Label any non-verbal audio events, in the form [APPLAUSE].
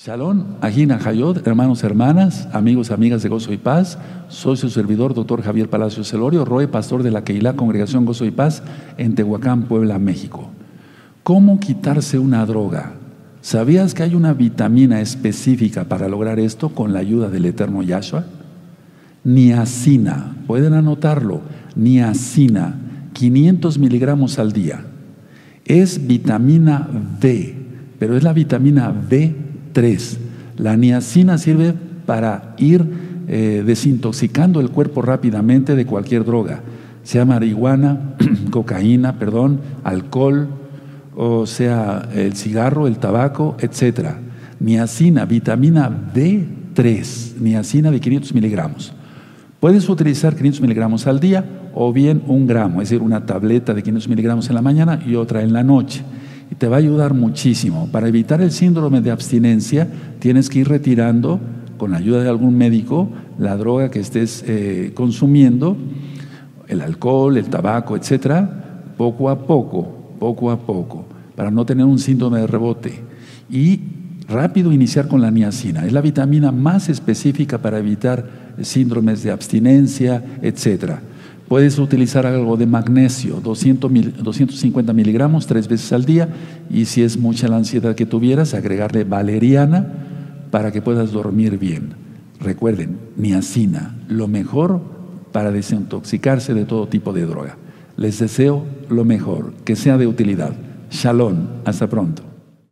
Shalom, Ajina Hayot, hermanos, hermanas, amigos, amigas de Gozo y Paz. Soy su servidor, doctor Javier Palacio Celorio, Roe, pastor de la Keilah Congregación Gozo y Paz en Tehuacán, Puebla, México. ¿Cómo quitarse una droga? ¿Sabías que hay una vitamina específica para lograr esto con la ayuda del eterno Yahshua? Niacina, pueden anotarlo, niacina, 500 miligramos al día. Es vitamina B, pero es la vitamina B 3. La niacina sirve para ir eh, desintoxicando el cuerpo rápidamente de cualquier droga, sea marihuana, [CLEARS THROAT] cocaína, perdón, alcohol, o sea el cigarro, el tabaco, etc. Niacina, vitamina B3, niacina de 500 miligramos. Puedes utilizar 500 miligramos al día o bien un gramo, es decir, una tableta de 500 miligramos en la mañana y otra en la noche te va a ayudar muchísimo. Para evitar el síndrome de abstinencia, tienes que ir retirando, con la ayuda de algún médico, la droga que estés eh, consumiendo, el alcohol, el tabaco, etcétera, poco a poco, poco a poco, para no tener un síndrome de rebote. Y rápido iniciar con la niacina. Es la vitamina más específica para evitar síndromes de abstinencia, etcétera. Puedes utilizar algo de magnesio, 200 250 miligramos tres veces al día y si es mucha la ansiedad que tuvieras, agregarle valeriana para que puedas dormir bien. Recuerden, niacina, lo mejor para desintoxicarse de todo tipo de droga. Les deseo lo mejor, que sea de utilidad. Shalom, hasta pronto.